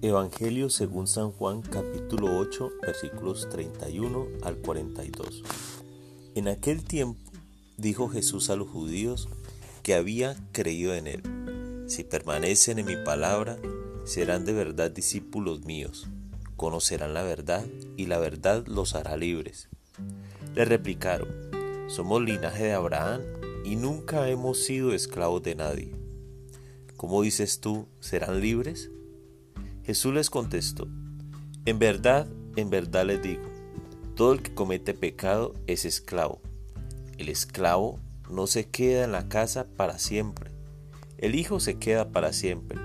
Evangelio según San Juan capítulo 8 versículos 31 al 42. En aquel tiempo dijo Jesús a los judíos que había creído en él. Si permanecen en mi palabra, serán de verdad discípulos míos, conocerán la verdad y la verdad los hará libres. Le replicaron, somos linaje de Abraham y nunca hemos sido esclavos de nadie. ¿Cómo dices tú, serán libres? Jesús les contestó, en verdad, en verdad les digo, todo el que comete pecado es esclavo. El esclavo no se queda en la casa para siempre, el Hijo se queda para siempre,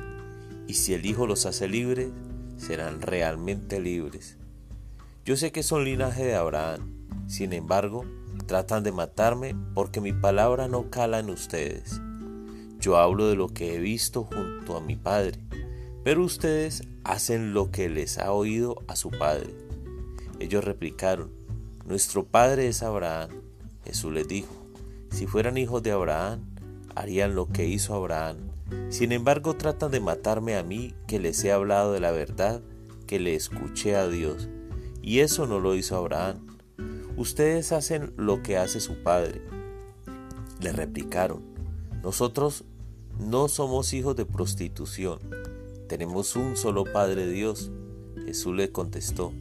y si el Hijo los hace libres, serán realmente libres. Yo sé que son linaje de Abraham, sin embargo, tratan de matarme porque mi palabra no cala en ustedes. Yo hablo de lo que he visto junto a mi Padre, pero ustedes hacen lo que les ha oído a su Padre. Ellos replicaron, Nuestro Padre es Abraham. Jesús les dijo, Si fueran hijos de Abraham, harían lo que hizo Abraham. Sin embargo, tratan de matarme a mí que les he hablado de la verdad que le escuché a Dios. Y eso no lo hizo Abraham. Ustedes hacen lo que hace su padre. Le replicaron, nosotros no somos hijos de prostitución, tenemos un solo Padre Dios. Jesús le contestó,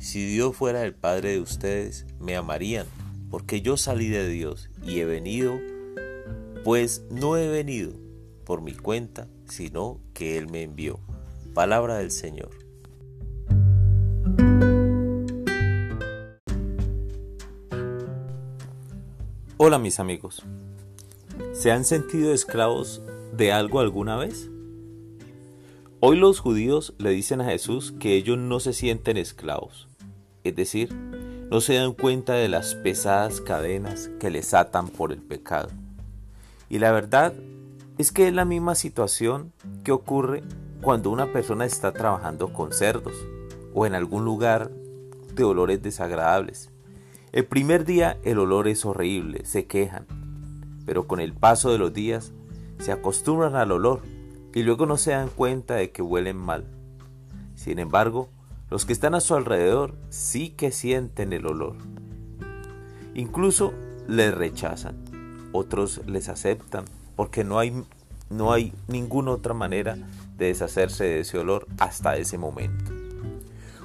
si Dios fuera el Padre de ustedes, me amarían, porque yo salí de Dios y he venido, pues no he venido por mi cuenta, sino que Él me envió. Palabra del Señor. Hola mis amigos. ¿Se han sentido esclavos de algo alguna vez? Hoy los judíos le dicen a Jesús que ellos no se sienten esclavos, es decir, no se dan cuenta de las pesadas cadenas que les atan por el pecado. Y la verdad es que es la misma situación que ocurre cuando una persona está trabajando con cerdos o en algún lugar de olores desagradables. El primer día el olor es horrible, se quejan, pero con el paso de los días se acostumbran al olor y luego no se dan cuenta de que huelen mal. Sin embargo, los que están a su alrededor sí que sienten el olor. Incluso les rechazan, otros les aceptan porque no hay, no hay ninguna otra manera de deshacerse de ese olor hasta ese momento.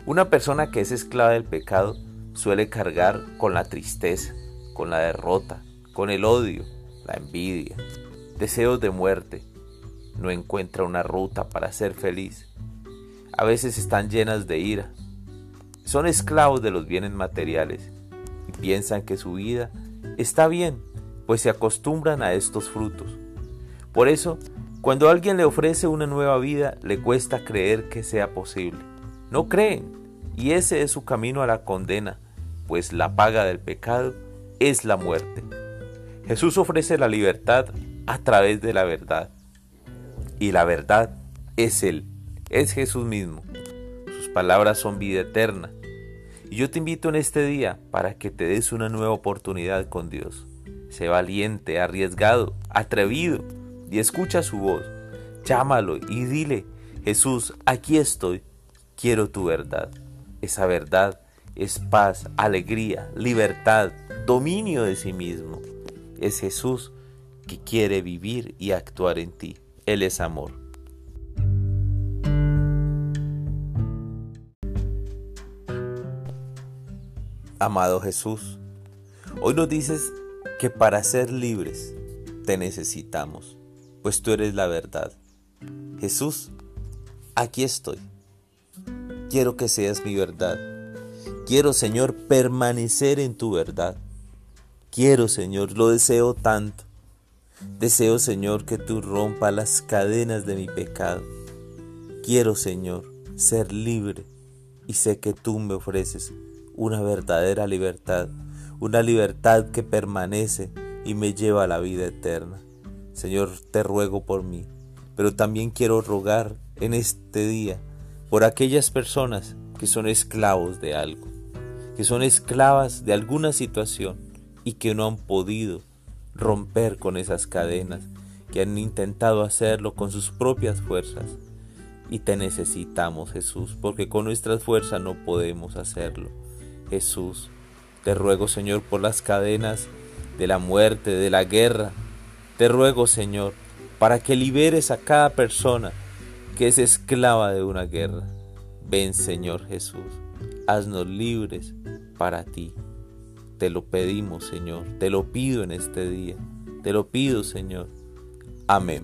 Una persona que es esclava del pecado suele cargar con la tristeza, con la derrota, con el odio, la envidia, deseos de muerte. No encuentra una ruta para ser feliz. A veces están llenas de ira. Son esclavos de los bienes materiales y piensan que su vida está bien, pues se acostumbran a estos frutos. Por eso, cuando alguien le ofrece una nueva vida, le cuesta creer que sea posible. No creen, y ese es su camino a la condena, pues la paga del pecado es la muerte. Jesús ofrece la libertad a través de la verdad. Y la verdad es Él, es Jesús mismo. Sus palabras son vida eterna. Y yo te invito en este día para que te des una nueva oportunidad con Dios. Sé valiente, arriesgado, atrevido y escucha su voz. Llámalo y dile, Jesús, aquí estoy, quiero tu verdad. Esa verdad es paz, alegría, libertad, dominio de sí mismo es Jesús que quiere vivir y actuar en ti. Él es amor. Amado Jesús, hoy nos dices que para ser libres te necesitamos, pues tú eres la verdad. Jesús, aquí estoy. Quiero que seas mi verdad. Quiero, Señor, permanecer en tu verdad. Quiero, Señor, lo deseo tanto. Deseo, Señor, que tú rompas las cadenas de mi pecado. Quiero, Señor, ser libre y sé que tú me ofreces una verdadera libertad, una libertad que permanece y me lleva a la vida eterna. Señor, te ruego por mí, pero también quiero rogar en este día por aquellas personas que son esclavos de algo, que son esclavas de alguna situación y que no han podido romper con esas cadenas, que han intentado hacerlo con sus propias fuerzas. y te necesitamos, Jesús, porque con nuestras fuerzas no podemos hacerlo. Jesús, te ruego, Señor, por las cadenas de la muerte, de la guerra. Te ruego, Señor, para que liberes a cada persona que es esclava de una guerra. Ven, Señor Jesús, haznos libres para ti. Te lo pedimos, Señor, te lo pido en este día, te lo pido, Señor. Amén.